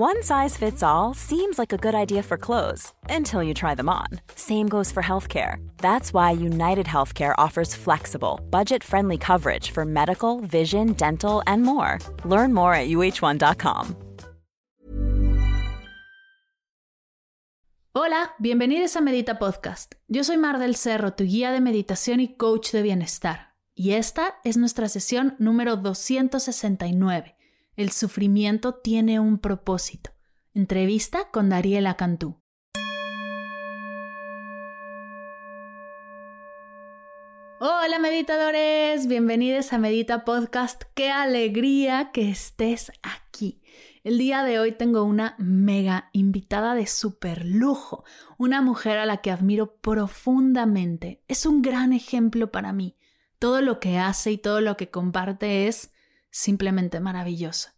One size fits all seems like a good idea for clothes until you try them on. Same goes for healthcare. That's why United Healthcare offers flexible, budget friendly coverage for medical, vision, dental, and more. Learn more at uh1.com. Hola, bienvenidos a Medita Podcast. Yo soy Mar del Cerro, tu guía de meditación y coach de bienestar. Y esta es nuestra sesión número 269 El sufrimiento tiene un propósito. Entrevista con Dariela Cantú. Hola meditadores, bienvenidos a Medita Podcast. Qué alegría que estés aquí. El día de hoy tengo una mega invitada de super lujo, una mujer a la que admiro profundamente. Es un gran ejemplo para mí. Todo lo que hace y todo lo que comparte es simplemente maravillosa.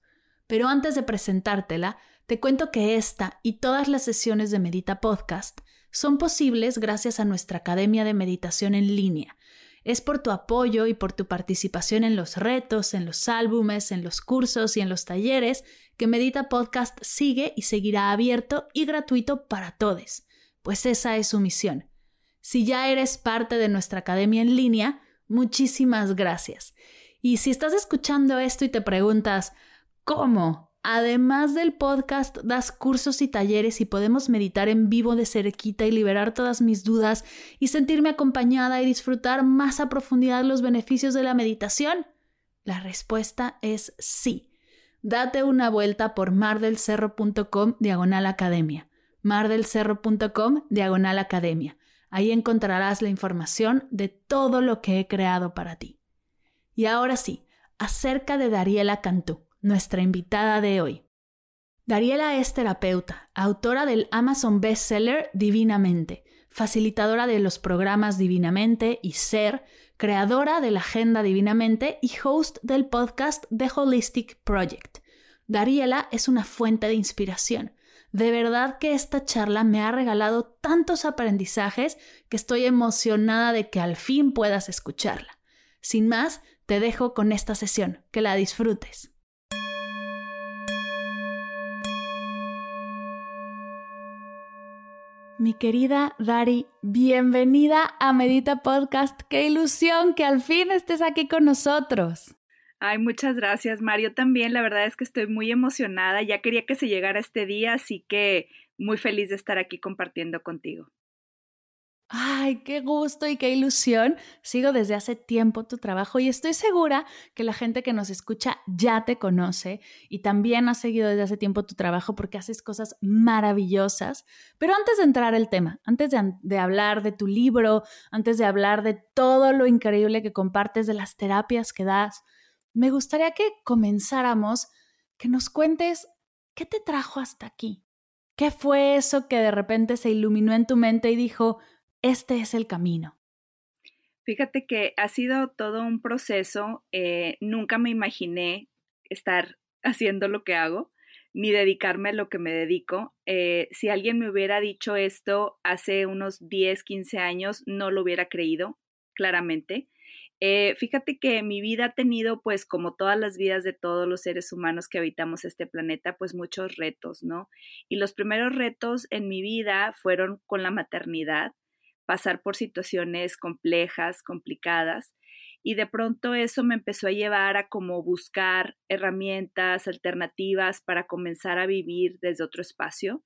Pero antes de presentártela, te cuento que esta y todas las sesiones de Medita Podcast son posibles gracias a nuestra Academia de Meditación en línea. Es por tu apoyo y por tu participación en los retos, en los álbumes, en los cursos y en los talleres que Medita Podcast sigue y seguirá abierto y gratuito para todos, pues esa es su misión. Si ya eres parte de nuestra academia en línea, muchísimas gracias. Y si estás escuchando esto y te preguntas, ¿cómo? Además del podcast, das cursos y talleres y podemos meditar en vivo de cerquita y liberar todas mis dudas y sentirme acompañada y disfrutar más a profundidad los beneficios de la meditación? La respuesta es sí. Date una vuelta por mardelcerro.com diagonal academia. mardelcerro.com diagonal academia. Ahí encontrarás la información de todo lo que he creado para ti. Y ahora sí, acerca de Dariela Cantú, nuestra invitada de hoy. Dariela es terapeuta, autora del Amazon bestseller Divinamente, facilitadora de los programas Divinamente y Ser, creadora de la Agenda Divinamente y host del podcast The Holistic Project. Dariela es una fuente de inspiración. De verdad que esta charla me ha regalado tantos aprendizajes que estoy emocionada de que al fin puedas escucharla. Sin más, te dejo con esta sesión. Que la disfrutes. Mi querida Dari, bienvenida a Medita Podcast. Qué ilusión que al fin estés aquí con nosotros. Ay, muchas gracias, Mario. También, la verdad es que estoy muy emocionada. Ya quería que se llegara este día, así que muy feliz de estar aquí compartiendo contigo. Ay, qué gusto y qué ilusión. Sigo desde hace tiempo tu trabajo y estoy segura que la gente que nos escucha ya te conoce y también ha seguido desde hace tiempo tu trabajo porque haces cosas maravillosas. Pero antes de entrar al tema, antes de, de hablar de tu libro, antes de hablar de todo lo increíble que compartes, de las terapias que das, me gustaría que comenzáramos, que nos cuentes qué te trajo hasta aquí. ¿Qué fue eso que de repente se iluminó en tu mente y dijo, este es el camino? Fíjate que ha sido todo un proceso. Eh, nunca me imaginé estar haciendo lo que hago, ni dedicarme a lo que me dedico. Eh, si alguien me hubiera dicho esto hace unos 10, 15 años, no lo hubiera creído, claramente. Eh, fíjate que mi vida ha tenido, pues como todas las vidas de todos los seres humanos que habitamos este planeta, pues muchos retos, ¿no? Y los primeros retos en mi vida fueron con la maternidad pasar por situaciones complejas, complicadas, y de pronto eso me empezó a llevar a como buscar herramientas, alternativas para comenzar a vivir desde otro espacio.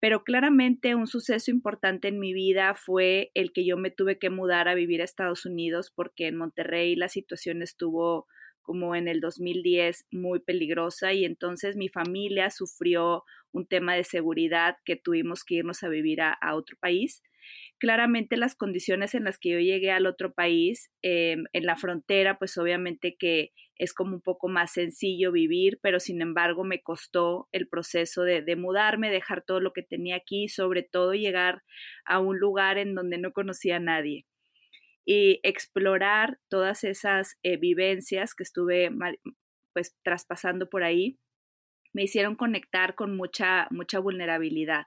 Pero claramente un suceso importante en mi vida fue el que yo me tuve que mudar a vivir a Estados Unidos porque en Monterrey la situación estuvo como en el 2010 muy peligrosa y entonces mi familia sufrió un tema de seguridad que tuvimos que irnos a vivir a, a otro país claramente las condiciones en las que yo llegué al otro país, em, en la frontera, pues obviamente que es como un poco más sencillo vivir, pero sin embargo me costó el proceso de, mudarme, dejar todo lo que tenía aquí, sobre todo llegar a un lugar en donde no conocía a nadie. Y explorar todas esas eh, vivencias que estuve pues traspasando por ahí, me hicieron conectar con mucha, mucha vulnerabilidad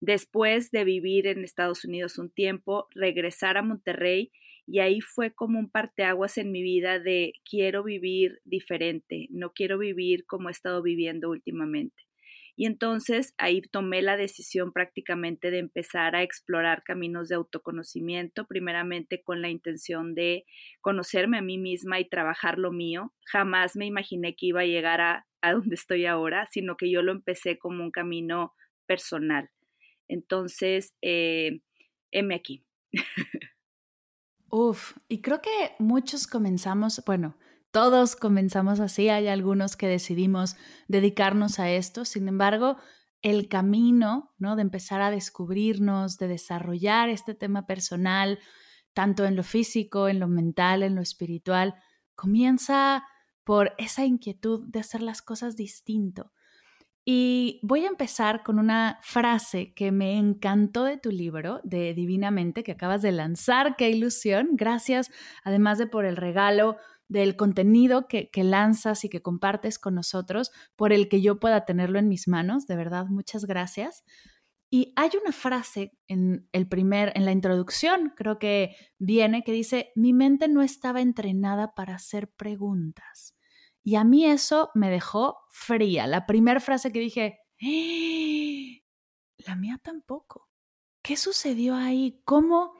después de vivir en Estados Unidos un tiempo, regresar a Monterrey y ahí fue como un parteaguas en mi vida de quiero vivir diferente, no quiero vivir como he estado viviendo últimamente. Y entonces ahí tomé la decisión prácticamente de empezar a explorar caminos de autoconocimiento, primeramente con la intención de conocerme a mí misma y trabajar lo mío. Jamás me imaginé que iba a llegar a, a donde estoy ahora, sino que yo lo empecé como un camino personal. Entonces, eh, aquí. Uf, y creo que muchos comenzamos, bueno, todos comenzamos así, hay algunos que decidimos dedicarnos a esto, sin embargo, el camino, ¿no? De empezar a descubrirnos, de desarrollar este tema personal, tanto en lo físico, en lo mental, en lo espiritual, comienza por esa inquietud de hacer las cosas distinto, y voy a empezar con una frase que me encantó de tu libro, de Divinamente, que acabas de lanzar. ¡Qué ilusión! Gracias, además de por el regalo del contenido que, que, lanzas y que compartes con nosotros, por el que yo pueda tenerlo en mis manos. De verdad, muchas gracias. Y hay una frase en el primer, en la introducción, creo que viene, que dice: Mi mente no estaba entrenada para hacer preguntas. Y a mí eso me dejó fría. La primera frase que dije, ¡Eh! la mía tampoco. ¿Qué sucedió ahí? ¿Cómo,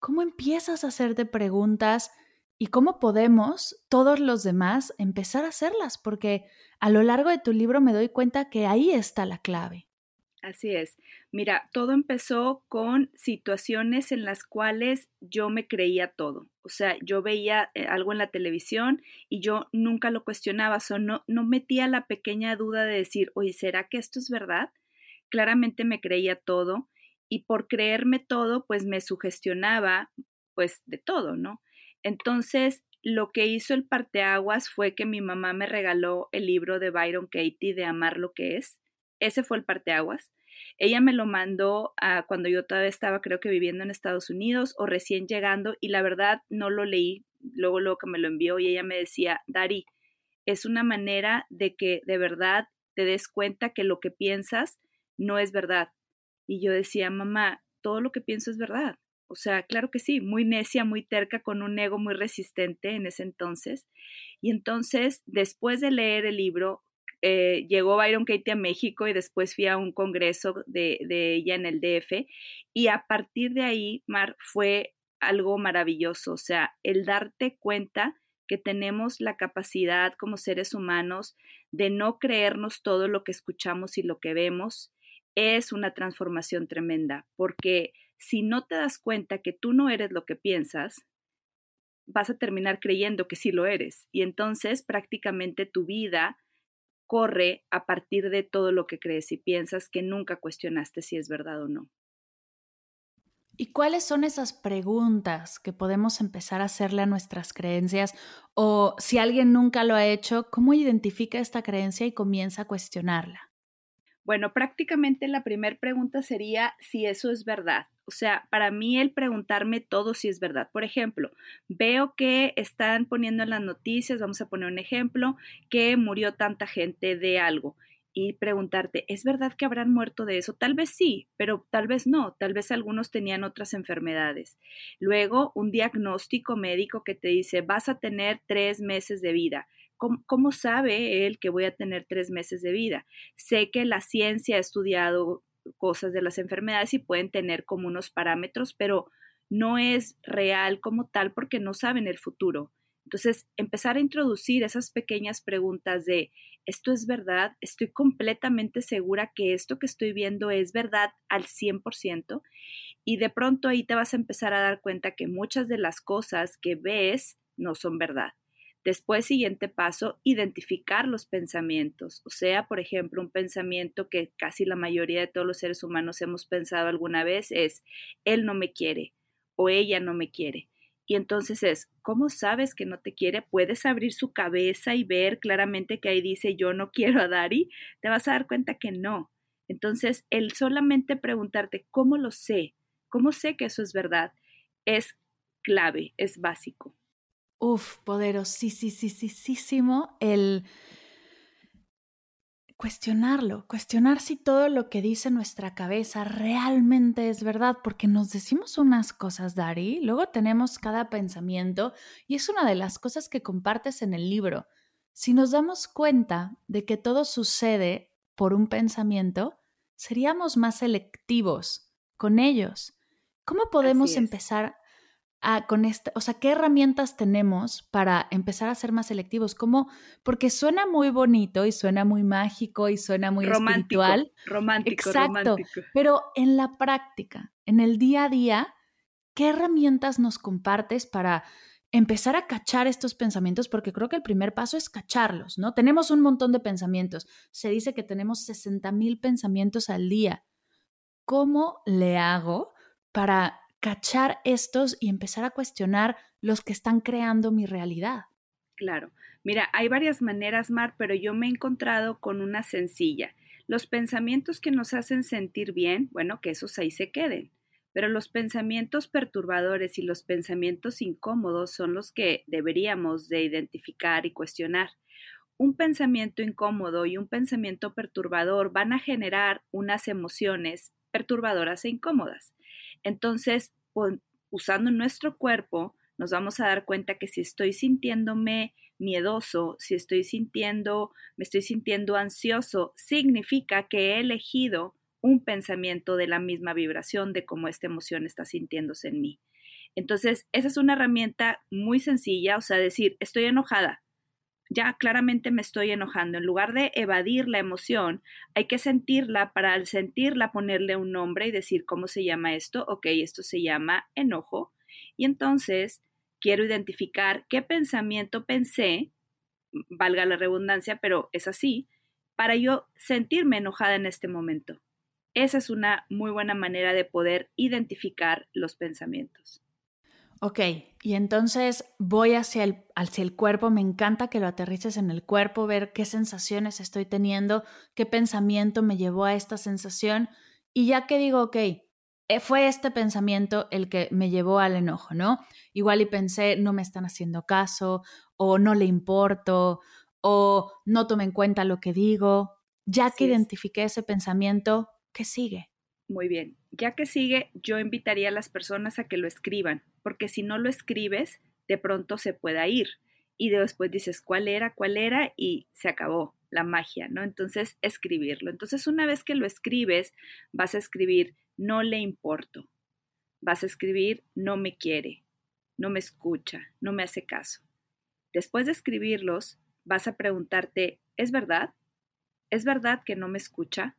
¿Cómo empiezas a hacerte preguntas y cómo podemos todos los demás empezar a hacerlas? Porque a lo largo de tu libro me doy cuenta que ahí está la clave. Así es. Mira, todo empezó con situaciones en las cuales yo me creía todo. O sea, yo veía eh, algo en la televisión y yo nunca lo cuestionaba, o no, no metía la pequeña duda de decir, oye, ¿será que esto es verdad? Claramente me creía todo y por creerme todo, pues me sugestionaba, pues de todo, ¿no? Entonces, lo que hizo el parteaguas fue que mi mamá me regaló el libro de Byron Katie de Amar lo que es ese fue el parteaguas. Ella me lo mandó a cuando yo todavía estaba, creo que viviendo en Estados Unidos o recién llegando, y la verdad no lo leí. Luego, luego que me lo envió, y ella me decía, Dari, es una manera de que de verdad te des cuenta que lo que piensas no es verdad. Y yo decía, mamá, todo lo que pienso es verdad. O sea, claro que sí, muy necia, muy terca, con un ego muy resistente en ese entonces. Y entonces, después de leer el libro, eh, llegó Byron Katie a México y después fui a un congreso de, de, ella en el DF y a partir de ahí, Mar, fue algo maravilloso, o sea, el darte cuenta que tenemos la capacidad como seres humanos de no creernos todo lo que escuchamos y lo que vemos, es una transformación tremenda, porque si no te das cuenta que tú no eres lo que piensas, vas a terminar creyendo que sí lo eres. Y entonces prácticamente tu vida corre a partir de todo lo que crees y piensas que nunca cuestionaste si es verdad o no. ¿Y cuáles son esas preguntas que podemos empezar a hacerle a nuestras creencias? O si alguien nunca lo ha hecho, ¿cómo identifica esta creencia y comienza a cuestionarla? Bueno, prácticamente la primera pregunta sería si eso es verdad. O sea, para mí el preguntarme todo si es verdad. Por ejemplo, veo que están poniendo en las noticias, vamos a poner un ejemplo, que murió tanta gente de algo y preguntarte, ¿es verdad que habrán muerto de eso? Tal vez sí, pero tal vez no, tal vez algunos tenían otras enfermedades. Luego, un diagnóstico médico que te dice, vas a tener tres meses de vida. ¿Cómo, sabe él que voy a tener tres meses de vida? Sé que la ciencia ha estudiado cosas de las enfermedades y pueden tener como unos parámetros, pero no es real como tal porque no saben el futuro. Entonces, empezar a introducir esas pequeñas preguntas de, ¿esto es verdad? ¿Estoy completamente segura que esto que estoy viendo es verdad al 100%? Y de pronto ahí te vas a empezar a dar cuenta que muchas de las cosas que ves no son verdad. Después, siguiente paso, identificar los pensamientos. O sea, por ejemplo, un pensamiento que casi la mayoría de todos los seres humanos hemos pensado alguna vez es, él no me quiere o ella no me quiere. Y entonces es, ¿cómo sabes que no te quiere? Puedes abrir su cabeza y ver claramente que ahí dice, yo no quiero a Dari. Te vas a dar cuenta que no. Entonces, el solamente preguntarte, ¿cómo lo sé? ¿Cómo sé que eso es verdad? Es clave, es básico. Uf, poderosísimo el cuestionarlo, cuestionar si todo lo que dice nuestra cabeza realmente es verdad, porque nos decimos unas cosas, Dari, luego tenemos cada pensamiento y es una de las cosas que compartes en el libro. Si nos damos cuenta de que todo sucede por un pensamiento, seríamos más selectivos con ellos. ¿Cómo podemos empezar a, con esta, o sea, qué herramientas tenemos para empezar a ser más selectivos? ¿Cómo? Porque suena muy bonito y suena muy mágico y suena muy romántico, espiritual. Romántico, Exacto. Romántico. Pero en la práctica, en el día a día, ¿qué herramientas nos compartes para empezar a cachar estos pensamientos? Porque creo que el primer paso es cacharlos, ¿no? Tenemos un montón de pensamientos. Se dice que tenemos 60 mil pensamientos al día. ¿Cómo le hago para cachar estos y empezar a cuestionar los que están creando mi realidad. Claro. Mira, hay varias maneras, Mar, pero yo me he encontrado con una sencilla. Los pensamientos que nos hacen sentir bien, bueno, que esos ahí se queden. Pero los pensamientos perturbadores y los pensamientos incómodos son los que deberíamos de identificar y cuestionar. Un pensamiento incómodo y un pensamiento perturbador van a generar unas emociones perturbadoras e incómodas. Entonces, usando nuestro cuerpo, nos vamos a dar cuenta que si estoy sintiéndome miedoso, si estoy sintiendo, me estoy sintiendo ansioso, significa que he elegido un pensamiento de la misma vibración de cómo esta emoción está sintiéndose en mí. Entonces, esa es una herramienta muy sencilla, o sea, decir, estoy enojada, ya claramente me estoy enojando. En lugar de evadir la emoción, hay que sentirla para al sentirla ponerle un nombre y decir cómo se llama esto. Ok, esto se llama enojo. Y entonces quiero identificar qué pensamiento pensé, valga la redundancia, pero es así, para yo sentirme enojada en este momento. Esa es una muy buena manera de poder identificar los pensamientos. Ok, y entonces voy hacia el, hacia el cuerpo, me encanta que lo aterrices en el cuerpo, ver qué sensaciones estoy teniendo, qué pensamiento me llevó a esta sensación, y ya que digo, ok, eh, fue este pensamiento el que me llevó al enojo, ¿no? Igual y pensé, no me están haciendo caso, o no le importo, o no tome en cuenta lo que digo. Ya que identifiqué ese pensamiento, ¿qué sigue? Muy bien. Ya que sigue, yo invitaría a las personas a que lo escriban, porque si no lo escribes, de pronto se pueda ir. Y después dices, ¿cuál era? ¿Cuál era? Y se acabó la magia, ¿no? Entonces, escribirlo. Entonces, una vez que lo escribes, vas a escribir, no le importo. Vas a escribir, no me quiere, no me escucha, no me hace caso. Después de escribirlos, vas a preguntarte, ¿es verdad? ¿Es verdad que no me escucha?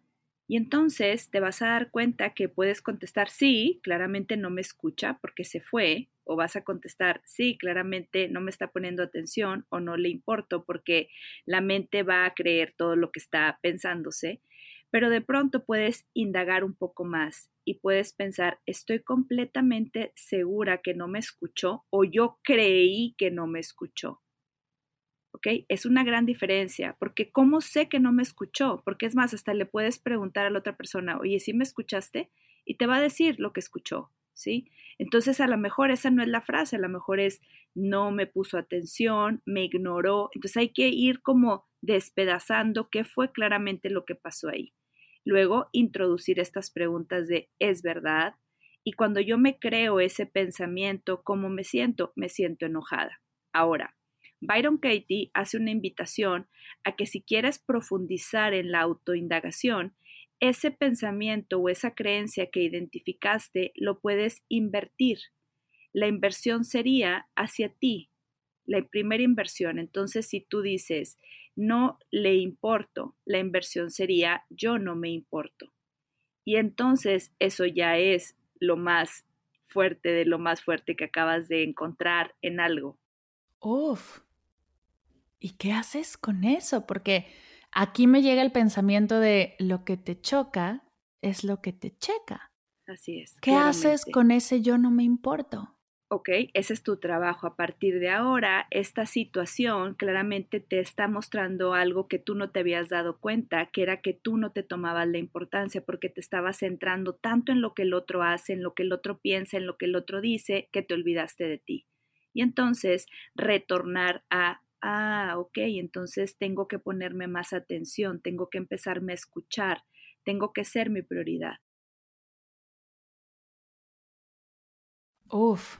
Y entonces te vas a dar cuenta que puedes contestar sí, claramente no me escucha porque se fue, o vas a contestar sí, claramente no me está poniendo atención o no le importo porque la mente va a creer todo lo que está pensándose, pero de pronto puedes indagar un poco más y puedes pensar, estoy completamente segura que no me escuchó o yo creí que no me escuchó. Es una gran diferencia, porque ¿cómo sé que no me escuchó? Porque es más, hasta le puedes preguntar a la otra persona, oye, ¿sí me escuchaste? Y te va a decir lo que escuchó, ¿sí? Entonces, a lo mejor esa no es la frase, a lo mejor es no me puso atención, me ignoró. Entonces, hay que ir como despedazando qué fue claramente lo que pasó ahí. Luego, introducir estas preguntas de ¿es verdad? Y cuando yo me creo ese pensamiento, ¿cómo me siento? Me siento enojada. Ahora, Byron Katie hace una invitación a que si quieres profundizar en la autoindagación, ese pensamiento o esa creencia que identificaste lo puedes invertir. La inversión sería hacia ti, la primera inversión. Entonces, si tú dices, no le importo, la inversión sería, yo no me importo. Y entonces eso ya es lo más fuerte de lo más fuerte que acabas de encontrar en algo. Uf, ¿Y qué haces con eso? Porque aquí me llega el pensamiento de lo que te choca es lo que te checa. Así es. ¿Qué haces con ese yo no me importo? Ok, ese es tu trabajo. A partir de ahora, esta situación claramente te está mostrando algo que tú no te habías dado cuenta, que era que tú no te tomabas la importancia porque te estabas centrando tanto en lo que el otro hace, en lo que el otro piensa, en lo que el otro dice, que te olvidaste de ti. Y entonces, retornar a ah, ok, entonces tengo que ponerme más atención, tengo que empezarme a escuchar, tengo que ser mi prioridad. Uf,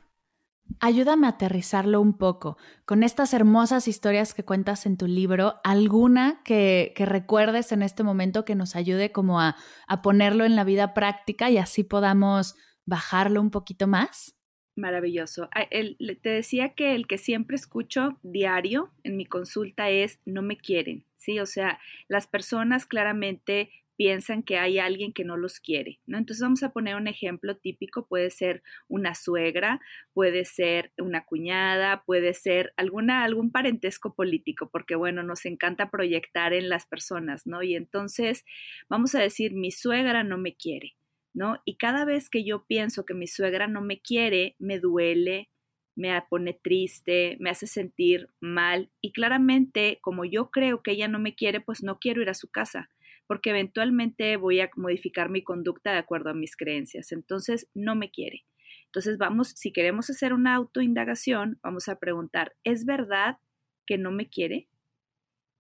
Ayúdame a aterrizarlo un poco con estas hermosas historias que cuentas en tu libro, alguna que, recuerdes en este momento que nos ayude como a, a ponerlo en la vida práctica y así podamos bajarlo un poquito más. Maravilloso. Ah, te decía que el que siempre escucho diario en mi consulta es no me quieren, ¿sí? O sea, las personas claramente piensan que hay alguien que no los quiere, ¿no? Entonces vamos a poner un ejemplo típico, puede ser una suegra, puede ser una cuñada, puede ser alguna, algún parentesco político, porque bueno, nos encanta proyectar en las personas, ¿no? Y entonces vamos a decir, mi suegra no me quiere, ¿no? Y cada vez que yo pienso que mi suegra no me quiere, me duele, me pone triste, me hace sentir mal y claramente como yo creo que ella no me quiere, pues no quiero ir a su casa porque eventualmente voy a modificar mi conducta de acuerdo a mis creencias. Entonces, no me quiere. Entonces, vamos, si queremos hacer una autoindagación, vamos a preguntar, ¿es verdad que no me quiere?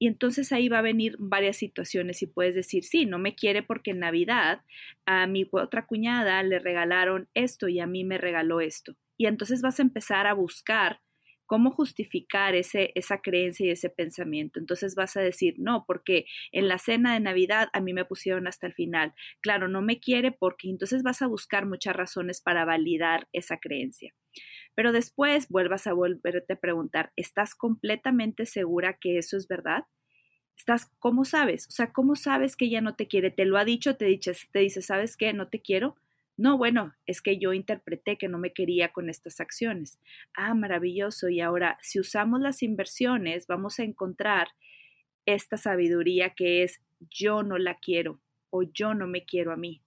Y entonces ahí va a venir varias situaciones y puedes decir, sí, no me quiere porque en Navidad a mi otra cuñada le regalaron esto y a mí me regaló esto. Y entonces vas a empezar a buscar cómo justificar ese, esa creencia y ese pensamiento. Entonces vas a decir, no, porque en la cena de Navidad a mí me pusieron hasta el final. Claro, no me quiere porque entonces vas a buscar muchas razones para validar esa creencia. Pero después vuelvas a volverte a preguntar, ¿estás completamente segura que eso es verdad? ¿Estás, cómo sabes? O sea, ¿cómo sabes que ella no te quiere? ¿Te lo ha dicho? ¿Te dice, te dice ¿sabes qué? No te quiero? No, bueno, es que yo interpreté que no me quería con estas acciones. Ah, maravilloso. Y ahora, si usamos las inversiones, vamos a encontrar esta sabiduría que es yo no la quiero o yo no me quiero a mí.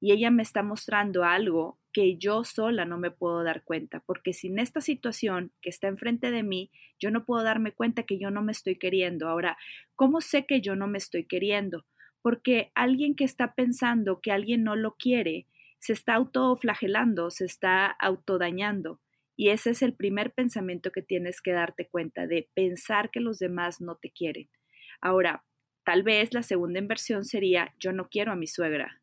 Y ella me está mostrando algo que yo sola no me puedo dar cuenta, porque sin esta situación que está enfrente de mí, yo no puedo darme cuenta que yo no me estoy queriendo. Ahora, ¿cómo sé que yo no me estoy queriendo? Porque alguien que está pensando que alguien no lo quiere, se está autoflagelando, se está autodañando. Y ese es el primer pensamiento que tienes que darte cuenta de pensar que los demás no te quieren. Ahora, tal vez la segunda inversión sería yo no quiero a mi suegra.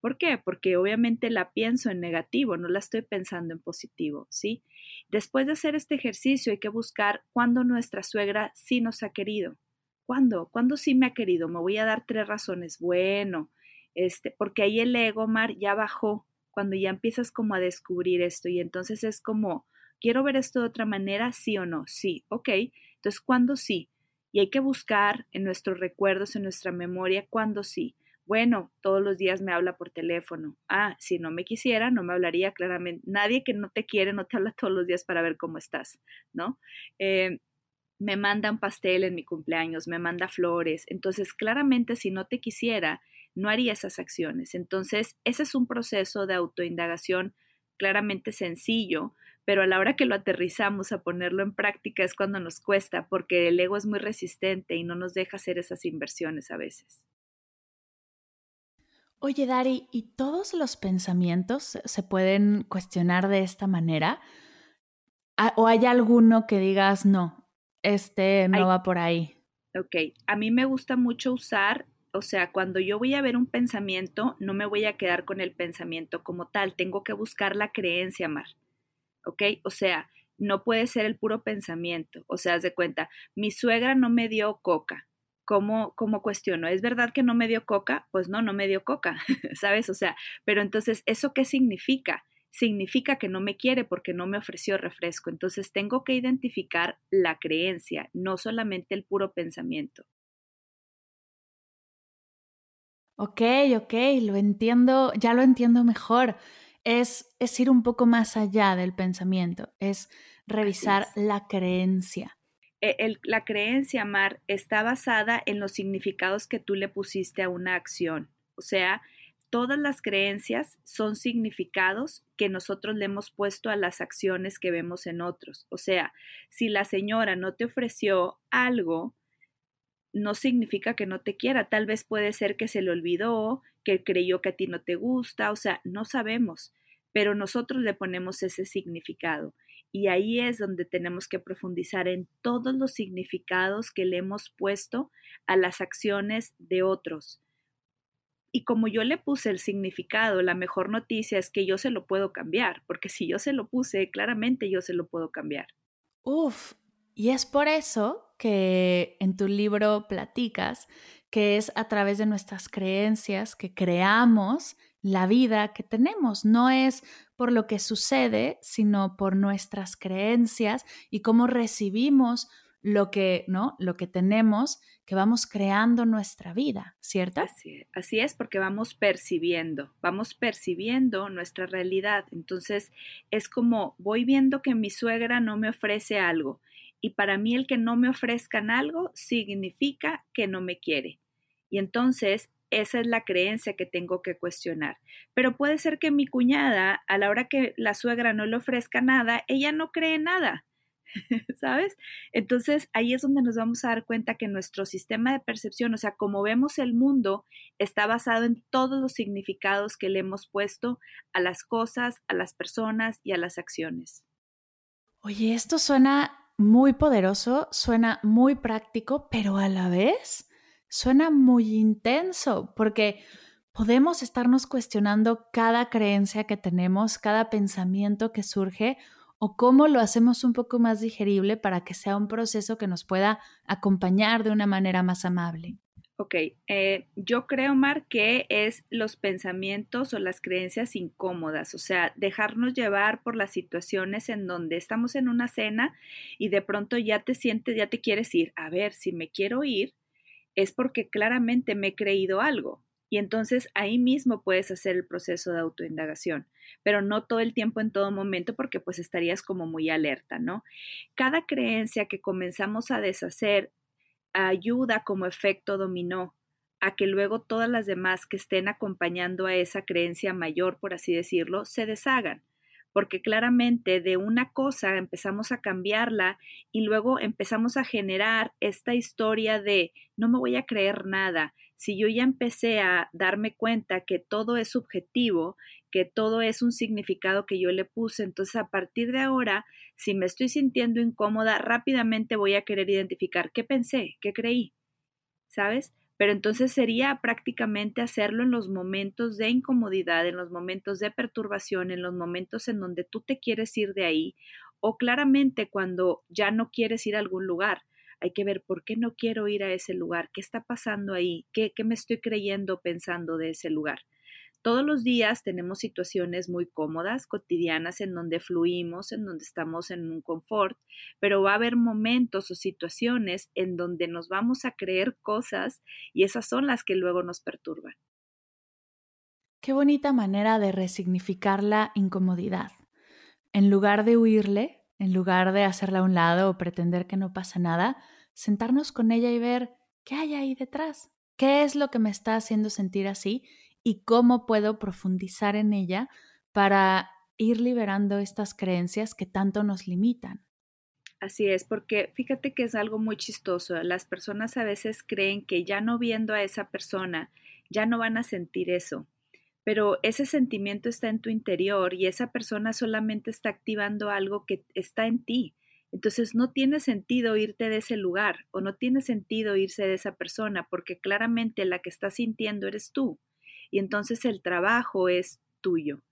¿Por qué? Porque obviamente la pienso en negativo, no la estoy pensando en positivo, ¿sí? Después de hacer este ejercicio hay que buscar cuándo nuestra suegra sí nos ha querido. ¿Cuándo? ¿Cuándo sí me ha querido? Me voy a dar tres razones. Bueno, este, porque ahí el ego, Mar, ya bajó cuando ya empiezas como a descubrir esto y entonces es como, quiero ver esto de otra manera, sí o no, sí, ok, entonces, ¿cuándo sí? Y hay que buscar en nuestros recuerdos, en nuestra memoria, ¿cuándo sí? Bueno, todos los días me habla por teléfono. Ah, si no me quisiera, no me hablaría claramente. Nadie que no te quiere no te habla todos los días para ver cómo estás, ¿no? Eh, me manda un pastel en mi cumpleaños, me manda flores. Entonces, claramente, si no te quisiera, no haría esas acciones. Entonces, ese es un proceso de autoindagación claramente sencillo, pero a la hora que lo aterrizamos a ponerlo en práctica es cuando nos cuesta, porque el ego es muy resistente y no nos deja hacer esas inversiones a veces. Oye, Dari, ¿y todos los pensamientos se pueden cuestionar de esta manera? ¿O hay alguno que digas, no, este no va por ahí? Ok, a mí me gusta mucho usar o sea, cuando yo voy a ver un pensamiento, no me voy a quedar con el pensamiento como tal, tengo que buscar la creencia, Mar. ¿Ok? O sea, no puede ser el puro pensamiento. O sea, haz de cuenta, mi suegra no me dio coca. ¿Cómo, ¿Cómo cuestiono? ¿Es verdad que no me dio coca? Pues no, no me dio coca, ¿sabes? O sea, pero entonces, ¿eso qué significa? Significa que no me quiere porque no me ofreció refresco. Entonces, tengo que identificar la creencia, no solamente el puro pensamiento. Ok, ok, lo entiendo, ya lo entiendo mejor. Es, es ir un poco más allá del pensamiento, es revisar la creencia. E, la creencia, Mar, está basada en los significados que tú le pusiste a una acción. O sea, todas las creencias son significados que nosotros le hemos puesto a las acciones que vemos en otros. O sea, si la señora no te ofreció algo, no significa que no te quiera, tal vez puede ser que se le olvidó, que creyó que a ti no te gusta, o sea, no sabemos, pero nosotros le ponemos ese significado. Y ahí es donde tenemos que profundizar en todos los significados que le hemos puesto a las acciones de otros. Y como yo le puse el significado, la mejor noticia es que yo se lo puedo cambiar, porque si yo se lo puse, claramente yo se lo puedo cambiar. Uf, y es por eso que en tu libro platicas que es a través de nuestras creencias que creamos la vida que tenemos. No es por lo que sucede, sino por nuestras creencias y cómo recibimos lo que, ¿no? Lo que tenemos, que vamos creando nuestra vida, ¿cierto? Así, así, es, porque vamos percibiendo, vamos percibiendo nuestra realidad. Entonces, es como voy viendo que mi suegra no me ofrece algo y para mí el que no me ofrezcan algo significa que no me quiere. Y entonces esa es la creencia que tengo que cuestionar. Pero puede ser que mi cuñada, a la hora que la suegra no le ofrezca nada, ella no cree nada. ¿Sabes? Entonces ahí es donde nos vamos a dar cuenta que nuestro sistema de percepción, o sea, como vemos el mundo, está basado en todos los significados que le hemos puesto a las cosas, a las personas y a las acciones. Oye, esto suena muy poderoso, suena muy práctico, pero a la vez suena muy intenso, porque podemos estarnos cuestionando cada creencia que tenemos, cada pensamiento que surge, o cómo lo hacemos un poco más digerible para que sea un proceso que nos pueda acompañar de una manera más amable. Ok, eh, yo creo, Mar, que es los pensamientos o las creencias incómodas, o sea, dejarnos llevar por las situaciones en donde estamos en una cena y de pronto ya te sientes, ya te quieres ir. A ver, si me quiero ir, es porque claramente me he creído algo. Y entonces ahí mismo puedes hacer el proceso de autoindagación, pero no todo el tiempo en todo momento porque pues estarías como muy alerta, ¿no? Cada creencia que comenzamos a deshacer ayuda como efecto dominó a que luego todas las demás que estén acompañando a esa creencia mayor, por así decirlo, se deshagan, porque claramente de una cosa empezamos a cambiarla y luego empezamos a generar esta historia de no me voy a creer nada. Si yo ya empecé a darme cuenta que todo es subjetivo, que todo es un significado que yo le puse, entonces a partir de ahora si me estoy sintiendo incómoda, rápidamente voy a querer identificar qué pensé, qué creí, ¿sabes? Pero entonces sería prácticamente hacerlo en los momentos de incomodidad, en los momentos de perturbación, en los momentos en donde tú te quieres ir de ahí o claramente cuando ya no quieres ir a algún lugar. Hay que ver por qué no quiero ir a ese lugar, qué está pasando ahí, qué, me estoy creyendo pensando de ese lugar. Todos los días tenemos situaciones muy cómodas, cotidianas, en donde fluimos, en donde estamos en un confort, pero va a haber momentos o situaciones en donde nos vamos a creer cosas y esas son las que luego nos perturban. Qué bonita manera de resignificar la incomodidad. En lugar de huirle, en lugar de hacerla a un lado o pretender que no pasa nada, sentarnos con ella y ver qué hay ahí detrás, qué es lo que me está haciendo sentir así y cómo puedo profundizar en ella para ir liberando estas creencias que tanto nos limitan. Así es, porque fíjate que es algo muy chistoso. Las personas a veces creen que ya no viendo a esa persona, ya no van a sentir eso, pero ese sentimiento está en tu interior y esa persona solamente está activando algo que está en ti. Entonces no tiene sentido irte de ese lugar o no tiene sentido irse de esa persona porque claramente la que está sintiendo eres tú y entonces el trabajo es tuyo.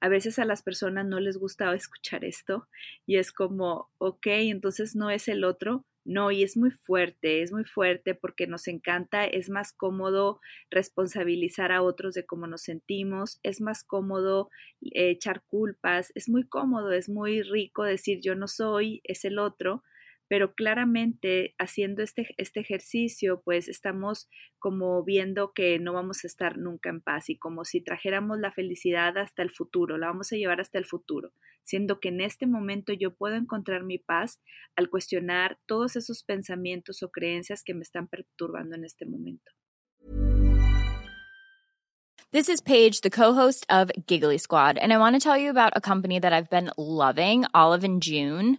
A veces a las personas no les gusta escuchar esto y es como, ok, entonces no es el otro. No, y es muy fuerte, es muy fuerte porque nos encanta, es más cómodo responsabilizar a otros de cómo nos sentimos, es más cómodo eh, echar culpas, es muy cómodo, es muy rico decir yo no soy, es el otro, pero claramente haciendo este, este ejercicio, pues estamos como viendo que no vamos a estar nunca en paz y como si trajéramos la felicidad hasta el futuro, la vamos a llevar hasta el futuro, siendo que en este momento yo puedo encontrar mi paz al cuestionar todos esos pensamientos o creencias que me están perturbando en este momento. This is Paige, the co-host of Giggly Squad, and I want to tell you about a company that I've been loving, Olive and June.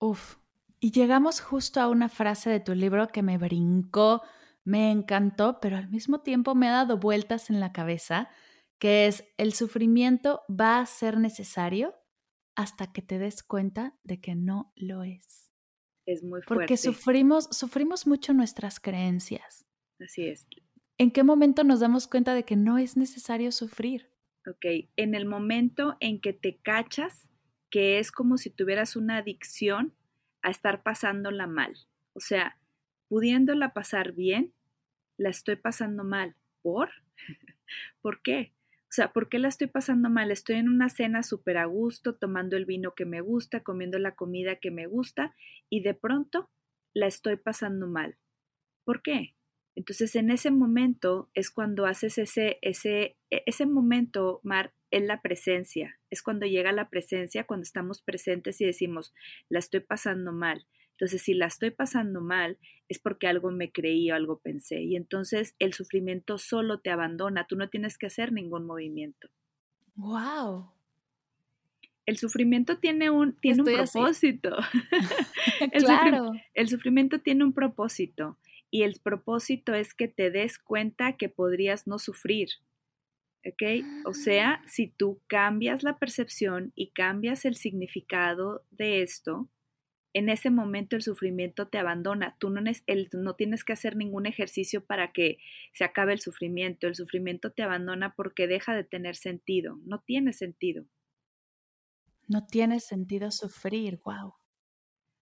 Uf, y llegamos justo a una frase de tu libro que me brincó, me encantó, pero al mismo tiempo me ha dado vueltas en la cabeza, que es el sufrimiento va a ser necesario hasta que te des cuenta de que no lo es. Es muy fuerte. Porque sufrimos, sufrimos mucho nuestras creencias. Así es. ¿En qué momento nos damos cuenta de que no es necesario sufrir? Ok, en el momento en que te cachas que es como si tuvieras una adicción a estar pasándola mal. O sea, pudiéndola pasar bien, la estoy pasando mal. ¿Por? ¿Por qué? O sea, ¿por qué la estoy pasando mal? Estoy en una cena súper a gusto, tomando el vino que me gusta, comiendo la comida que me gusta y de pronto la estoy pasando mal. ¿Por qué? Entonces, en ese momento es cuando haces ese, ese, e, ese momento, Mar, es la presencia. Es cuando llega la presencia, cuando estamos presentes y decimos, la estoy pasando mal. Entonces, si la estoy pasando mal, es porque algo me creí o algo pensé. Y entonces el sufrimiento solo te abandona. Tú no tienes que hacer ningún movimiento. ¡Wow! El sufrimiento tiene un, tiene un propósito. el, claro. el sufrimiento tiene un propósito y el propósito es que te des cuenta que podrías no sufrir. ¿Ok? O sea, Ah. si tú cambias la percepción y cambias el significado de esto, en ese momento el sufrimiento te abandona. Tú no, el, no tienes que hacer ningún ejercicio para que se acabe el sufrimiento. El sufrimiento te abandona porque deja de tener sentido. No tiene sentido. No tiene sentido sufrir. ¡Wow!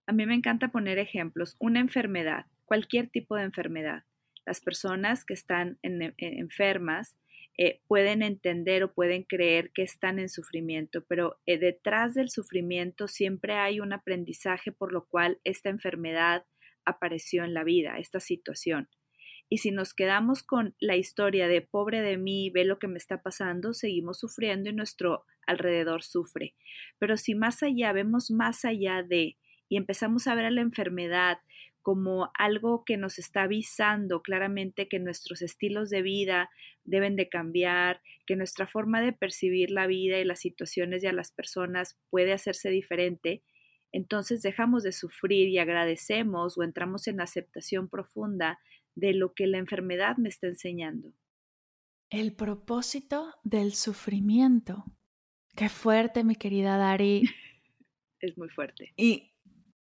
A mí me encanta poner ejemplos. Una enfermedad cualquier tipo de enfermedad. Las personas que están en, enfermas eh, pueden entender o pueden creer que están en sufrimiento, pero eh, detrás del sufrimiento siempre hay un aprendizaje por lo cual esta enfermedad apareció en la vida, esta situación. Y si nos quedamos con la historia de pobre de mí, ve lo que me está pasando, seguimos sufriendo y nuestro alrededor sufre. Pero si más allá, vemos más allá de y empezamos a ver a la enfermedad como algo que nos está avisando claramente que nuestros estilos de vida deben de cambiar, que nuestra forma de percibir la vida y las situaciones y a las personas puede hacerse diferente, entonces dejamos de sufrir y agradecemos o entramos en aceptación profunda de lo que la enfermedad me está enseñando. El propósito del sufrimiento. Qué fuerte, mi querida Dari. es muy fuerte. Y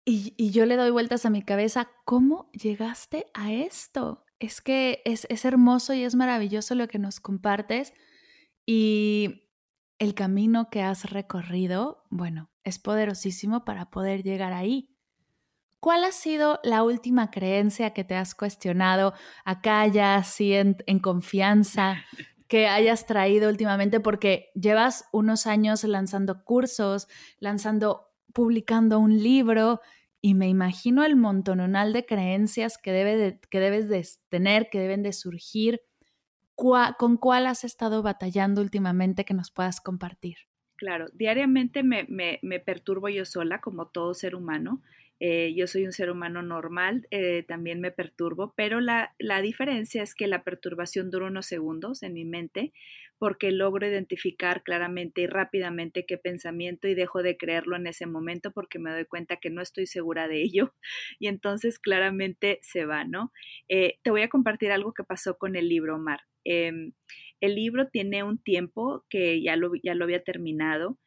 y, yo le doy vueltas a mi cabeza, ¿cómo llegaste a esto? Es que es, es, hermoso y es maravilloso lo que nos compartes y el camino que has recorrido, bueno, es poderosísimo para poder llegar ahí. ¿Cuál ha sido la última creencia que te has cuestionado acá ya así en confianza que hayas traído últimamente? Porque llevas unos años lanzando cursos, lanzando, publicando un libro, y me imagino el montononal de creencias que, debe de, que debes de tener, que deben de surgir. ¿Con cuál has estado batallando últimamente que nos puedas compartir? Claro, diariamente me, me, me perturbo yo sola, como todo ser humano. Eh, yo soy un ser humano normal, eh, también me perturbo, pero la, la diferencia es que la perturbación dura unos segundos en mi mente porque logro identificar claramente y rápidamente qué pensamiento y dejo de creerlo en ese momento porque me doy cuenta que no estoy segura de ello y entonces claramente se va, ¿no? Eh, te voy a compartir algo que pasó con el libro, Omar. Eh, el libro tiene un tiempo que ya lo, ya lo había terminado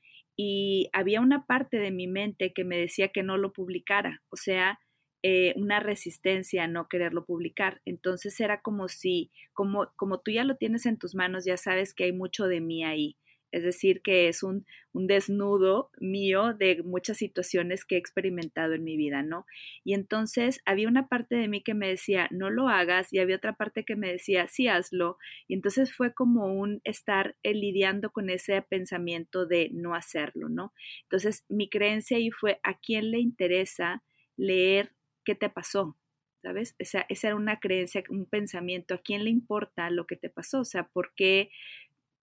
y había una parte de mi mente que me decía que no lo publicara, o sea, eh, una resistencia a no quererlo publicar. Entonces era como si, como, como tú ya lo tienes en tus manos, ya sabes que hay mucho de mí ahí. Es decir, que es un, un, desnudo mío de muchas situaciones que he experimentado en mi vida, ¿no? Y entonces había una parte de mí que me decía, no lo hagas, y había otra parte que me decía, sí, hazlo. Y entonces fue como un estar eh, lidiando con ese pensamiento de no hacerlo, ¿no? Entonces mi creencia ahí fue, ¿a quién le interesa leer qué te pasó? ¿Sabes? Esa, esa era una creencia, un pensamiento, ¿a quién le importa lo que te pasó? O sea, ¿por qué?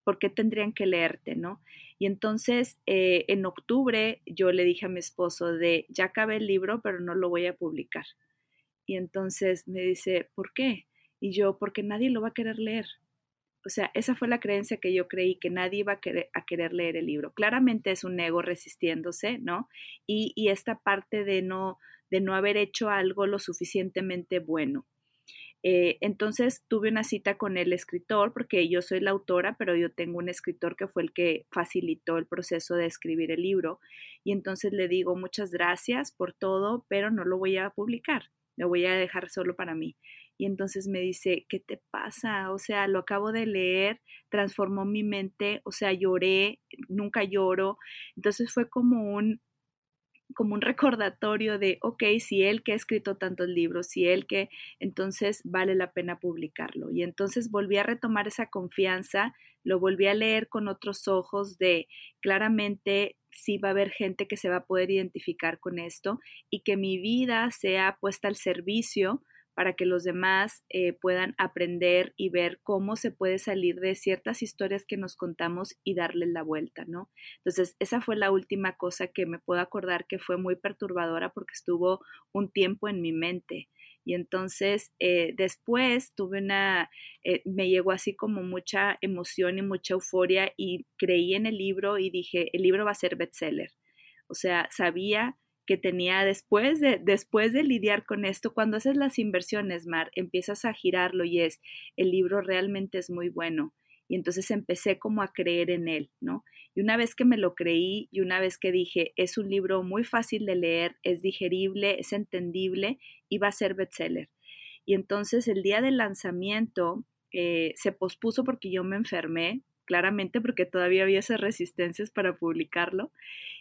¿Por qué tendrían que leerte, no? Y entonces eh, en octubre yo le dije a mi esposo de, ya acabé el libro, pero no lo voy a publicar. Y entonces me dice, ¿por qué? Y yo, porque nadie lo va a querer leer. O sea, esa fue la creencia que yo creí, que nadie iba a querer, a querer leer el libro. Claramente es un ego resistiéndose, ¿no? Y, y esta parte de no, de no haber hecho algo lo suficientemente bueno. Eh, entonces tuve una cita con el escritor, porque yo soy la autora, pero yo tengo un escritor que fue el que facilitó el proceso de escribir el libro. Y entonces le digo, muchas gracias por todo, pero no lo voy a publicar, lo voy a dejar solo para mí. Y entonces me dice, ¿qué te pasa? O sea, lo acabo de leer, transformó mi mente, o sea, lloré, nunca lloro. Entonces fue como un, como un recordatorio de, ok, si él que ha escrito tantos libros, si él que, entonces vale la pena publicarlo. Y entonces volví a retomar esa confianza, lo volví a leer con otros ojos de, claramente, sí va a haber gente que se va a poder identificar con esto y que mi vida sea puesta al servicio para que los demás eh, puedan aprender y ver cómo se puede salir de ciertas historias que nos contamos y darles la vuelta, ¿no? Entonces, esa fue la última cosa que me puedo acordar que fue muy perturbadora porque estuvo un tiempo en mi mente. Y entonces eh, después tuve una, eh, me llegó así como mucha emoción y mucha euforia y creí en el libro y dije, el libro va a ser bestseller. O sea, sabía que tenía después de, después de lidiar con esto, cuando haces las inversiones, Mar, empiezas a girarlo y es, el libro realmente es muy bueno. Y entonces empecé como a creer en él, ¿no? Y una vez que me lo creí y una vez que dije, es un libro muy fácil de leer, es digerible, es entendible y va a ser bestseller. Y entonces el día del lanzamiento eh, se pospuso porque yo me enfermé, claramente porque todavía había esas resistencias para publicarlo.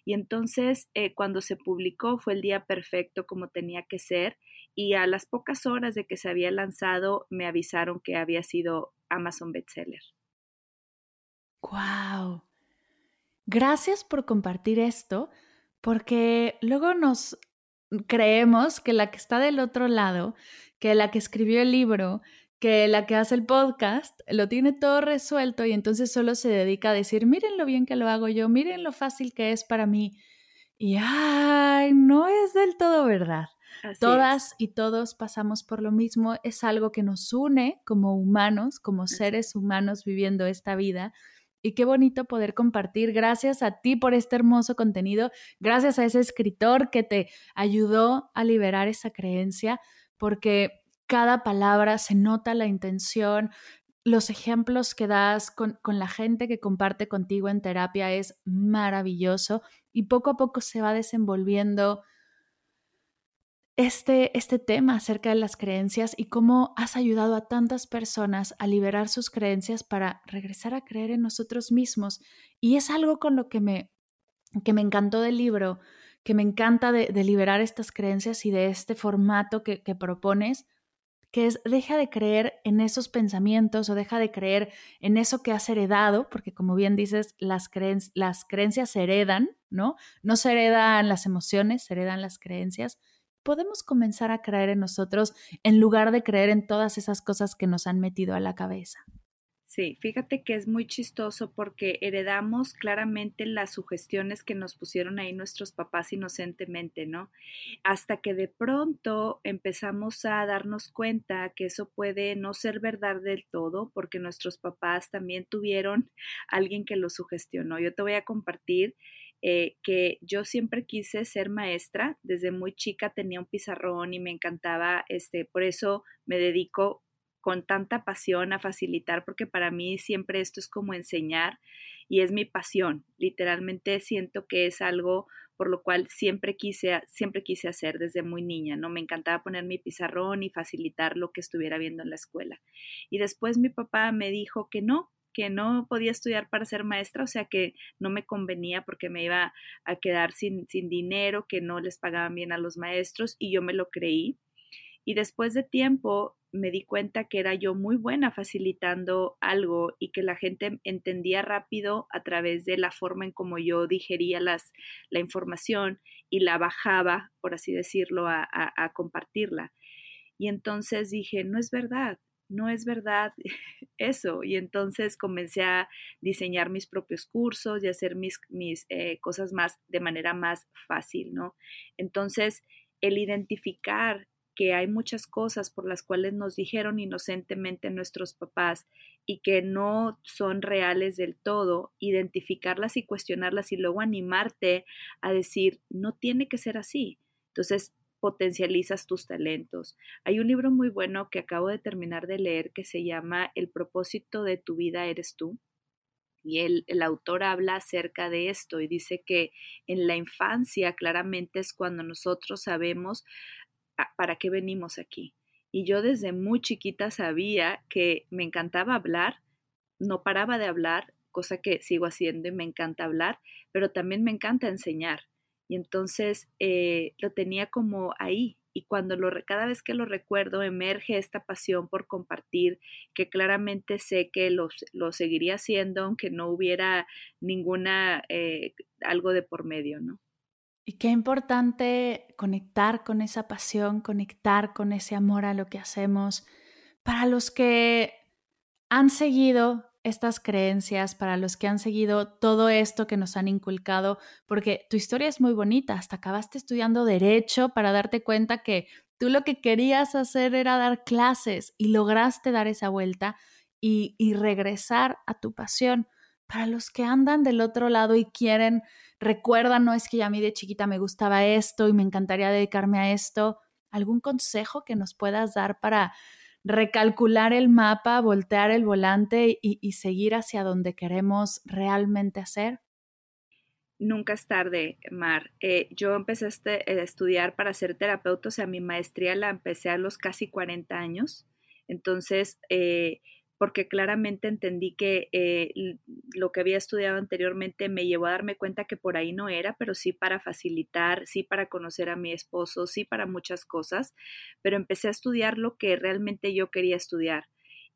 Y entonces eh, cuando se publicó fue el día perfecto como tenía que ser y a las pocas horas de que se había lanzado me avisaron que había sido Amazon bestseller. ¡Wow! Gracias por compartir esto porque luego nos creemos que la que está del otro lado, que la que escribió el libro, que la que hace el podcast lo tiene todo resuelto y entonces solo se dedica a decir, miren lo bien que lo hago yo, miren lo fácil que es para mí. Y ay, no es del todo verdad. Todas y todos pasamos por lo mismo, es algo que nos une como humanos, como seres humanos viviendo esta vida. Y qué bonito poder compartir. Gracias a ti por este hermoso contenido. Gracias a ese escritor que te ayudó a liberar esa creencia, porque cada palabra, se nota la intención, los ejemplos que das con, la gente que comparte contigo en terapia es maravilloso y poco a poco se va desenvolviendo este, este tema acerca de las creencias y cómo has ayudado a tantas personas a liberar sus creencias para regresar a creer en nosotros mismos. Y es algo con lo que me, que me encantó del libro, que me encanta de, liberar estas creencias y de este formato que, que propones, que es deja de creer en esos pensamientos o deja de creer en eso que has heredado, porque como bien dices, las, las creencias se heredan, ¿no? No se heredan las emociones, se heredan las creencias. Podemos comenzar a creer en nosotros en lugar de creer en todas esas cosas que nos han metido a la cabeza. Sí, fíjate que es muy chistoso porque heredamos claramente las sugestiones que nos pusieron ahí nuestros papás inocentemente, ¿no? Hasta que de pronto empezamos a darnos cuenta que eso puede no ser verdad del todo porque nuestros papás también tuvieron alguien que los sugestionó. Yo te voy a compartir eh, que yo siempre quise ser maestra, desde muy chica tenía un pizarrón y me encantaba, este, por eso me dedico con tanta pasión a facilitar, porque para mí siempre esto es como enseñar y es mi pasión. Literalmente siento que es algo por lo cual siempre quise, siempre quise hacer desde muy niña, ¿no? Me encantaba poner mi pizarrón y facilitar lo que estuviera viendo en la escuela. Y después mi papá me dijo que no, que no podía estudiar para ser maestra, o sea que no me convenía porque me iba a quedar sin, sin dinero, que no les pagaban bien a los maestros y yo me lo creí. Y después de tiempo me di cuenta que era yo muy buena facilitando algo y que la gente entendía rápido a través de la forma en cómo yo digería las, la información y la bajaba, por así decirlo, a, a compartirla. Y entonces dije, no es verdad, no es verdad eso. Y entonces comencé a diseñar mis propios cursos y hacer mis, mis eh, cosas más de manera más fácil, ¿no? Entonces, el identificar que hay muchas cosas por las cuales nos dijeron inocentemente nuestros papás y que no son reales del todo, identificarlas y cuestionarlas y luego animarte a decir, no tiene que ser así. Entonces, potencializas tus talentos. Hay un libro muy bueno que acabo de terminar de leer que se llama El propósito de tu vida eres tú. Y el, el, autor habla acerca de esto y dice que en la infancia claramente es cuando nosotros sabemos para qué venimos aquí. Y yo desde muy chiquita sabía que me encantaba hablar, no paraba de hablar, cosa que sigo haciendo y me encanta hablar, pero también me encanta enseñar. Y entonces eh, lo tenía como ahí. Y cuando lo, cada vez que lo recuerdo, emerge esta pasión por compartir, que claramente sé que lo, seguiría haciendo aunque no hubiera ninguna, eh, algo de por medio, ¿no? Y qué importante conectar con esa pasión, conectar con ese amor a lo que hacemos. Para los que han seguido estas creencias, para los que han seguido todo esto que nos han inculcado, porque tu historia es muy bonita, hasta acabaste estudiando derecho para darte cuenta que tú lo que querías hacer era dar clases y lograste dar esa vuelta y, y regresar a tu pasión. Para los que andan del otro lado y quieren recuerda, no es que ya a mí de chiquita me gustaba esto y me encantaría dedicarme a esto. ¿Algún consejo que nos puedas dar para recalcular el mapa, voltear el volante y, seguir hacia donde queremos realmente hacer? Nunca es tarde, Mar. Eh, yo empecé a, este, a estudiar para ser terapeuta, o sea, mi maestría la empecé a los casi 40 años. Entonces, eh, porque claramente entendí que eh, lo que había estudiado anteriormente me llevó a darme cuenta que por ahí no era, pero sí para facilitar, sí para conocer a mi esposo, sí para muchas cosas, pero empecé a estudiar lo que realmente yo quería estudiar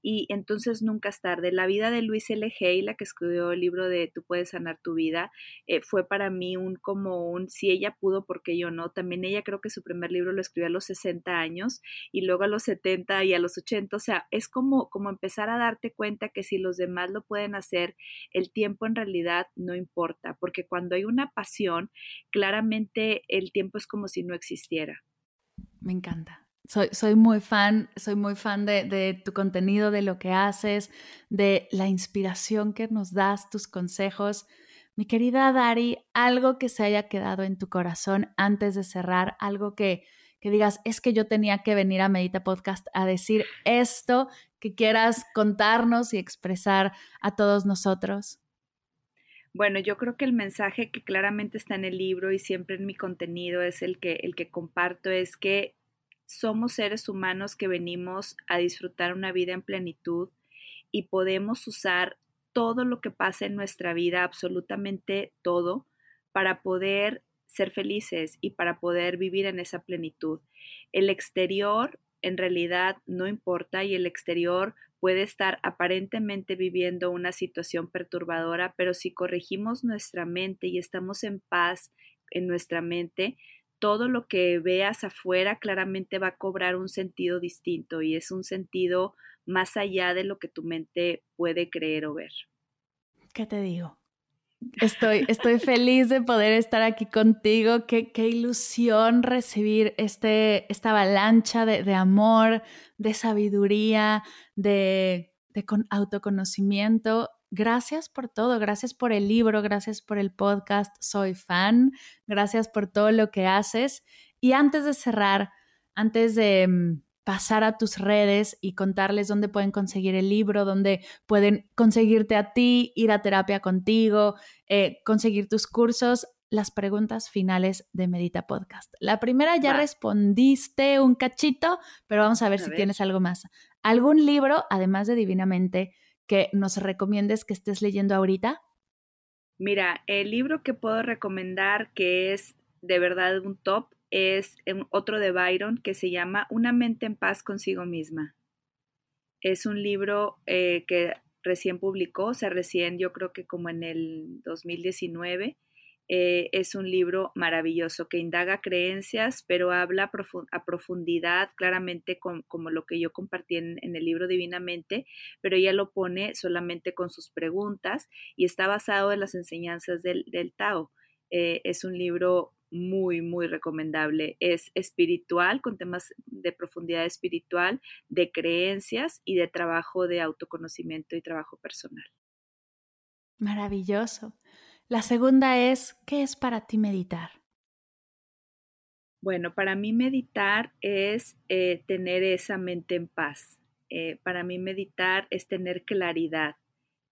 y entonces nunca es tarde. La vida de Luis L. Hay, la que escribió el libro de Tú puedes sanar tu vida, eh, fue para mí un como un, si ella pudo, porque yo no? También ella creo que su primer libro lo escribió a los 60 años y luego a los 70 y a los 80, o sea, es como, como empezar a darte cuenta que si los demás lo pueden hacer, el tiempo en realidad no importa, porque cuando hay una pasión, claramente el tiempo es como si no existiera. Me encanta. Soy, muy fan, soy muy fan de, tu contenido, de lo que haces, de la inspiración que nos das, tus consejos. Mi querida Dari, algo que se haya quedado en tu corazón antes de cerrar, algo que, que digas, es que yo tenía que venir a Medita Podcast a decir esto, que quieras contarnos y expresar a todos nosotros. Bueno, yo creo que el mensaje que claramente está en el libro y siempre en mi contenido es el que, el que comparto, es que somos seres humanos que venimos a disfrutar una vida en plenitud y podemos usar todo lo que pasa en nuestra vida, absolutamente todo, para poder ser felices y para poder vivir en esa plenitud. El exterior en realidad no importa y el exterior puede estar aparentemente viviendo una situación perturbadora, pero si corregimos nuestra mente y estamos en paz en nuestra mente, todo lo que veas afuera claramente va a cobrar un sentido distinto y es un sentido más allá de lo que tu mente puede creer o ver. ¿Qué te digo? Estoy, estoy feliz de poder estar aquí contigo. Qué, qué ilusión recibir este, esta avalancha de, de amor, de sabiduría, de, de autoconocimiento gracias por todo, gracias por el libro, gracias por el podcast, soy fan, gracias por todo lo que haces. Y antes de cerrar, antes de mm, pasar a tus redes y contarles dónde pueden conseguir el libro, dónde pueden conseguirte a ti, ir a terapia contigo, eh, conseguir tus cursos, las preguntas finales de Medita Podcast. La primera ya respondiste un cachito, pero vamos a ver si tienes algo más. ¿Algún libro, además de Divinamente, que nos recomiendes que estés leyendo ahorita? Mira, el libro que puedo recomendar que es de verdad un top es otro de Byron que se llama Una mente en paz consigo misma. Es un libro eh, que recién publicó, o sea, recién yo creo que como en el 2019 eh, es un libro maravilloso que indaga creencias, pero habla a profundidad, claramente como lo que yo compartí en, el libro Divinamente, pero ella lo pone solamente con sus preguntas y está basado en las enseñanzas del, Tao. Eh, es un libro muy, muy recomendable. Es espiritual, con temas de profundidad espiritual, de creencias y de trabajo de autoconocimiento y trabajo personal. Maravilloso. La segunda es, ¿qué es para ti meditar? Bueno, para mí meditar es eh, tener esa mente en paz. Eh, para mí meditar es tener claridad.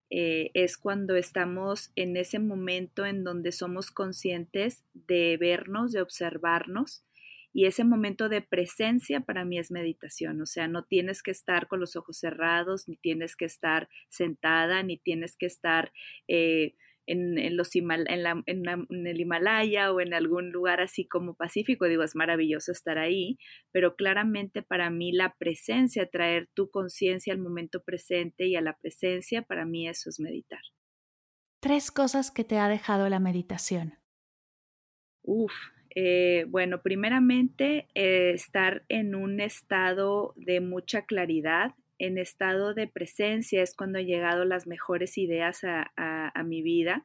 Eh, es cuando estamos en ese momento en donde somos conscientes de vernos, de observarnos. Y ese momento de presencia para mí es meditación. O sea, no tienes que estar con los ojos cerrados, ni tienes que estar sentada, ni tienes que estar en, los en, en, el Himalaya o en algún lugar así como Pacífico, digo, es maravilloso estar ahí, pero claramente para mí la presencia, traer tu conciencia al momento presente y a la presencia, para mí eso es meditar. Tres cosas que te ha dejado la meditación. Uf, eh, bueno, primeramente eh, estar en un estado de mucha claridad, en estado de presencia es cuando han llegado las mejores ideas a, mi vida,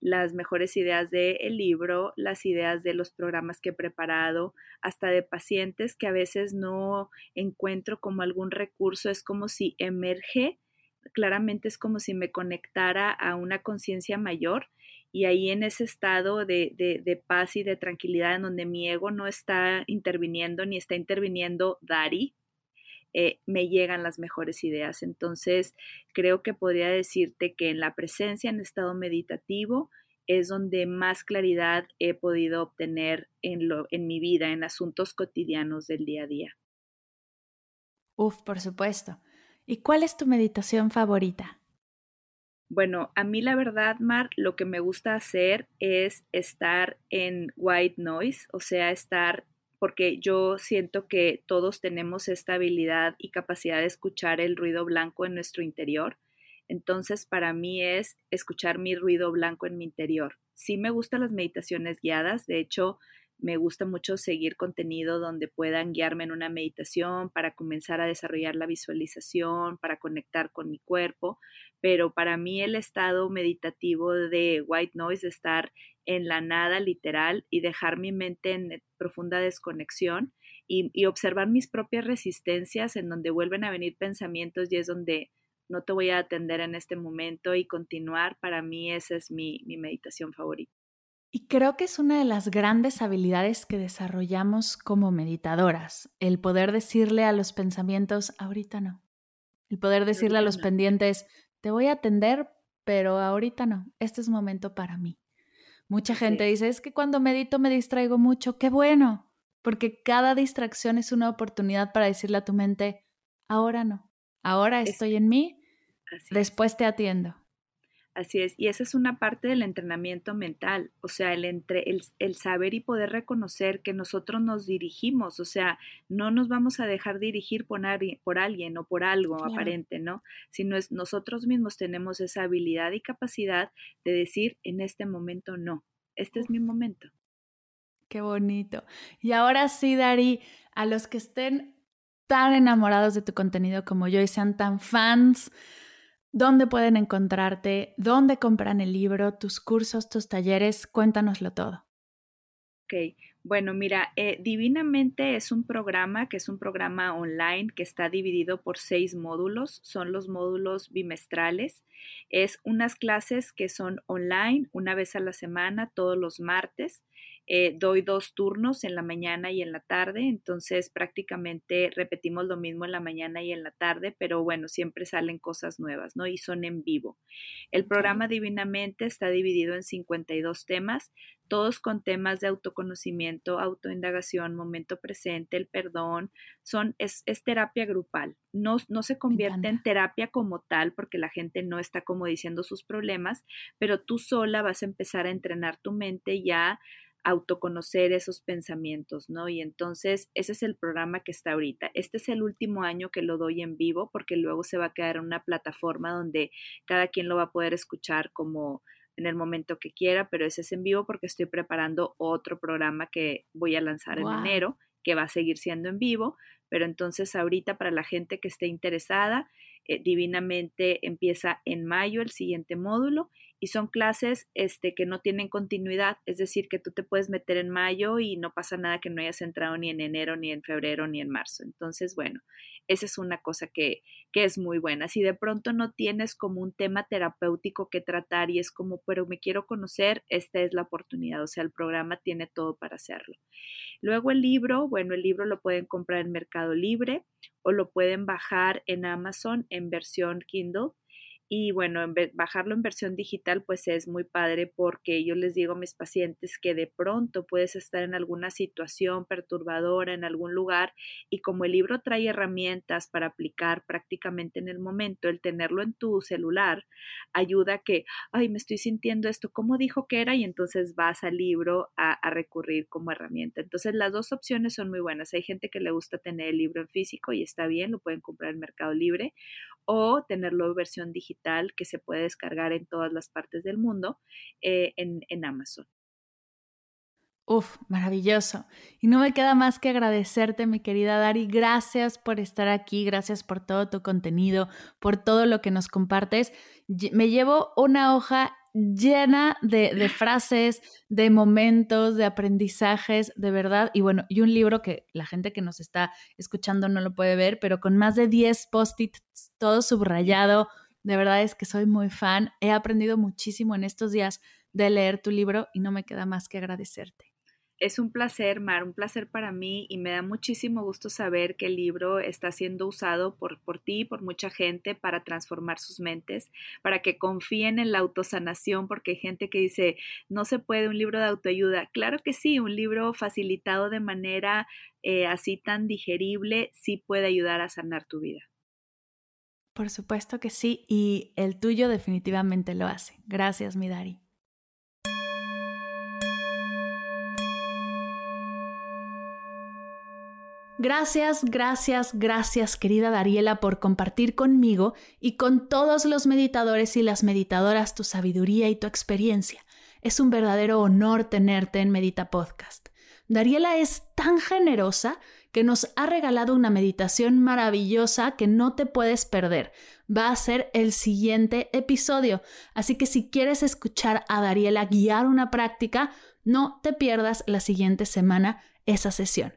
las mejores ideas del libro, las ideas de los programas que he preparado, hasta de pacientes que a veces no encuentro como algún recurso, es como si emerge, claramente es como si me conectara a una conciencia mayor y ahí en ese estado de, de, paz y de tranquilidad en donde mi ego no está interviniendo ni está interviniendo Dari, eh, me llegan las mejores ideas. Entonces, creo que podría decirte que en la presencia en estado meditativo es donde más claridad he podido obtener en, lo, en mi vida, en asuntos cotidianos del día a día. Uf, por supuesto. ¿Y cuál es tu meditación favorita? Bueno, a mí la verdad, Mar, lo que me gusta hacer es estar en white noise, o sea, estar porque yo siento que todos tenemos esta habilidad y capacidad de escuchar el ruido blanco en nuestro interior. Entonces, para mí es escuchar mi ruido blanco en mi interior. Sí me gustan las meditaciones guiadas, de hecho, me gusta mucho seguir contenido donde puedan guiarme en una meditación para comenzar a desarrollar la visualización, para conectar con mi cuerpo, pero para mí el estado meditativo de white noise, de estar en la nada literal y dejar mi mente en profunda desconexión y, observar mis propias resistencias en donde vuelven a venir pensamientos y es donde no te voy a atender en este momento y continuar, para mí esa es mi, mi meditación favorita. Y creo que es una de las grandes habilidades que desarrollamos como meditadoras, el poder decirle a los pensamientos, ahorita no. El poder decirle a los pendientes, te voy a atender, pero ahorita no, este es momento para mí. Mucha gente dice, es que cuando medito me distraigo mucho, qué bueno, porque cada distracción es una oportunidad para decirle a tu mente, ahora no, ahora estoy en mí, después te atiendo. Así es, y esa es una parte del entrenamiento mental, o sea, el, entre, el, saber y poder reconocer que nosotros nos dirigimos, o sea, no nos vamos a dejar dirigir por, por alguien o por algo aparente, ¿no? Sino es nosotros mismos tenemos esa habilidad y capacidad de decir en este momento no, este es mi momento. Qué bonito. Y ahora sí, Dari, a los que estén tan enamorados de tu contenido como yo y sean tan fans, dónde pueden encontrarte, dónde compran el libro, tus cursos, tus talleres, cuéntanoslo todo. Ok, bueno, mira, eh, Divinamente es un programa que es un programa online que está dividido por seis módulos, son los módulos bimestrales. Es unas clases que son online una vez a la semana, todos los martes. Eh, doy dos turnos en la mañana y en la tarde, entonces prácticamente repetimos lo mismo en la mañana y en la tarde, pero bueno, siempre salen cosas nuevas, ¿no? Y son en vivo. El programa Divinamente está dividido en 52 temas, todos con temas de autoconocimiento, autoindagación, momento presente, el perdón, son, es, terapia grupal. No, no se convierte en terapia como tal porque la gente no está como diciendo sus problemas, pero tú sola vas a empezar a entrenar tu mente ya autoconocer esos pensamientos, ¿no? Y entonces ese es el programa que está ahorita. Este es el último año que lo doy en vivo porque luego se va a quedar en una plataforma donde cada quien lo va a poder escuchar como en el momento que quiera, pero ese es en vivo porque estoy preparando otro programa que voy a lanzar en enero, que va a seguir siendo en vivo, pero entonces ahorita para la gente que esté interesada, eh, divinamente empieza en mayo el siguiente módulo y son clases este, que no tienen continuidad, es decir, que tú te puedes meter en mayo y no pasa nada que no hayas entrado ni en enero, ni en febrero, ni en marzo. Entonces, bueno, esa es una cosa que, que es muy buena. Si de pronto no tienes como un tema terapéutico que tratar y es como, pero me quiero conocer, esta es la oportunidad, o sea, el programa tiene todo para hacerlo. Luego el libro, bueno, el libro lo pueden comprar en Mercado Libre o lo pueden bajar en Amazon en versión Kindle y bueno, en bajarlo en versión digital pues es muy padre porque yo les digo a mis pacientes que de pronto puedes estar en alguna situación perturbadora en algún lugar y como el libro trae herramientas para aplicar prácticamente en el momento, el tenerlo en tu celular ayuda a que, ay, me estoy sintiendo esto, ¿cómo dijo que era? Y entonces vas al libro a, a recurrir como herramienta. Entonces las dos opciones son muy buenas. Hay gente que le gusta tener el libro en físico y está bien, lo pueden comprar en Mercado Libre o tenerlo en versión digital que se puede descargar en todas las partes del mundo eh, en, en Amazon. Uf, maravilloso. Y no me queda más que agradecerte, mi querida Dari. Gracias por estar aquí, gracias por todo tu contenido, por todo lo que nos compartes. Me llevo una hoja llena de, frases, de momentos, de aprendizajes, de verdad. Y bueno, y un libro que la gente que nos está escuchando no lo puede ver, pero con más de 10 post-its, todo subrayado. De verdad es que soy muy fan. He aprendido muchísimo en estos días de leer tu libro y no me queda más que agradecerte. Es un placer, Mar, un placer para mí y me da muchísimo gusto saber que el libro está siendo usado por, por ti por mucha gente para transformar sus mentes, para que confíen en la autosanación, porque hay gente que dice, no se puede un libro de autoayuda. Claro que sí, un libro facilitado de manera eh, así tan digerible sí puede ayudar a sanar tu vida. Por supuesto que sí, y el tuyo definitivamente lo hace. Gracias, mi Dari. Gracias, gracias, gracias querida Dariela por compartir conmigo y con todos los meditadores y las meditadoras tu sabiduría y tu experiencia. Es un verdadero honor tenerte en Medita Podcast. Dariela es tan generosa que nos ha regalado una meditación maravillosa que no te puedes perder. Va a ser el siguiente episodio, así que si quieres escuchar a Dariela guiar una práctica, no te pierdas la siguiente semana esa sesión.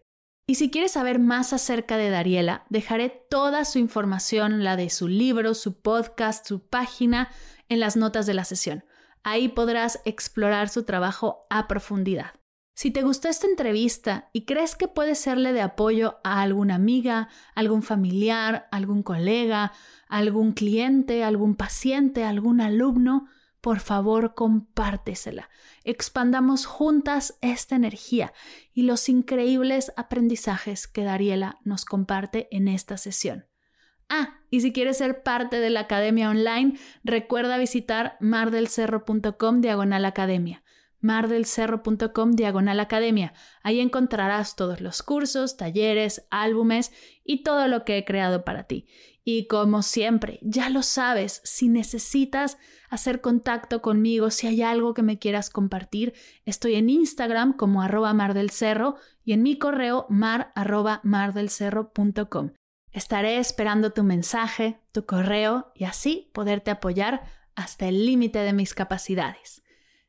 Y si quieres saber más acerca de Dariela, dejaré toda su información, la de su libro, su podcast, su página, en las notas de la sesión. Ahí podrás explorar su trabajo a profundidad. Si te gustó esta entrevista y crees que puede serle de apoyo a alguna amiga, algún familiar, algún colega, algún cliente, algún paciente, algún alumno, por favor compártesela. Expandamos juntas esta energía y los increíbles aprendizajes que Dariela nos comparte en esta sesión. Ah, y si quieres ser parte de la academia online, recuerda visitar mardelcerro.com diagonal academia mardelcerro.com diagonal academia. Ahí encontrarás todos los cursos, talleres, álbumes y todo lo que he creado para ti. Y como siempre, ya lo sabes, si necesitas hacer contacto conmigo, si hay algo que me quieras compartir, estoy en Instagram como arroba mardelcerro y en mi correo mar arroba mardelcerro.com. Estaré esperando tu mensaje, tu correo y así poderte apoyar hasta el límite de mis capacidades.